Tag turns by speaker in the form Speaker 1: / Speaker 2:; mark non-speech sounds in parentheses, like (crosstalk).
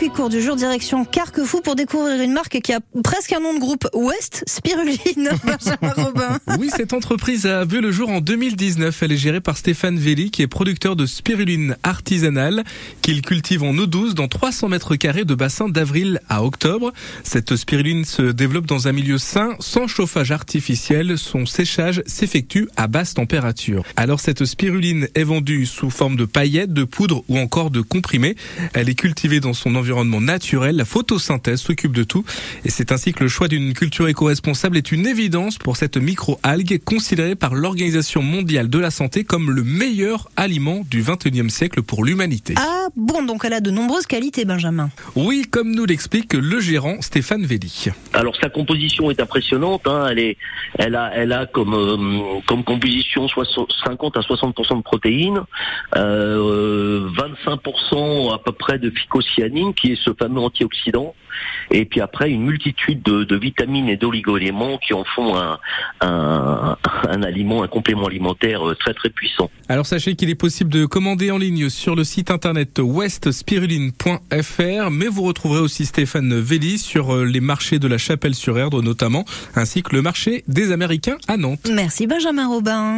Speaker 1: Puis cours du jour direction Carquefou pour découvrir une marque qui a presque un nom de groupe West Spiruline. (laughs) Benjamin Robin.
Speaker 2: Oui, cette entreprise a vu le jour en 2019. Elle est gérée par Stéphane Velli, qui est producteur de spiruline artisanale, qu'il cultive en eau douce dans 300 mètres carrés de bassin d'avril à octobre. Cette spiruline se développe dans un milieu sain, sans chauffage artificiel. Son séchage s'effectue à basse température. Alors cette spiruline est vendue sous forme de paillettes, de poudre ou encore de comprimés. Elle est cultivée dans son environnement environnement naturel, la photosynthèse s'occupe de tout. Et c'est ainsi que le choix d'une culture éco-responsable est une évidence pour cette micro-algue considérée par l'Organisation mondiale de la santé comme le meilleur aliment du 21e siècle pour l'humanité.
Speaker 1: Ah bon, donc elle a de nombreuses qualités, Benjamin.
Speaker 2: Oui, comme nous l'explique le gérant Stéphane Velli.
Speaker 3: Alors sa composition est impressionnante. Hein. Elle est, elle a, elle a comme euh, comme composition 50 à 60 de protéines, euh, 25 à peu près de phycocyanine qui est ce fameux antioxydant, et puis après une multitude de, vitamines et d'oligo-éléments qui en font un, un, aliment, un complément alimentaire euh, très très puissant.
Speaker 2: Alors sachez qu'il est possible de commander en ligne sur le site internet westspiruline.fr, mais vous retrouverez aussi Stéphane Velli sur euh, les marchés de la Chapelle sur Erdre notamment, ainsi que le marché des Américains à Nantes.
Speaker 1: Merci Benjamin Robin.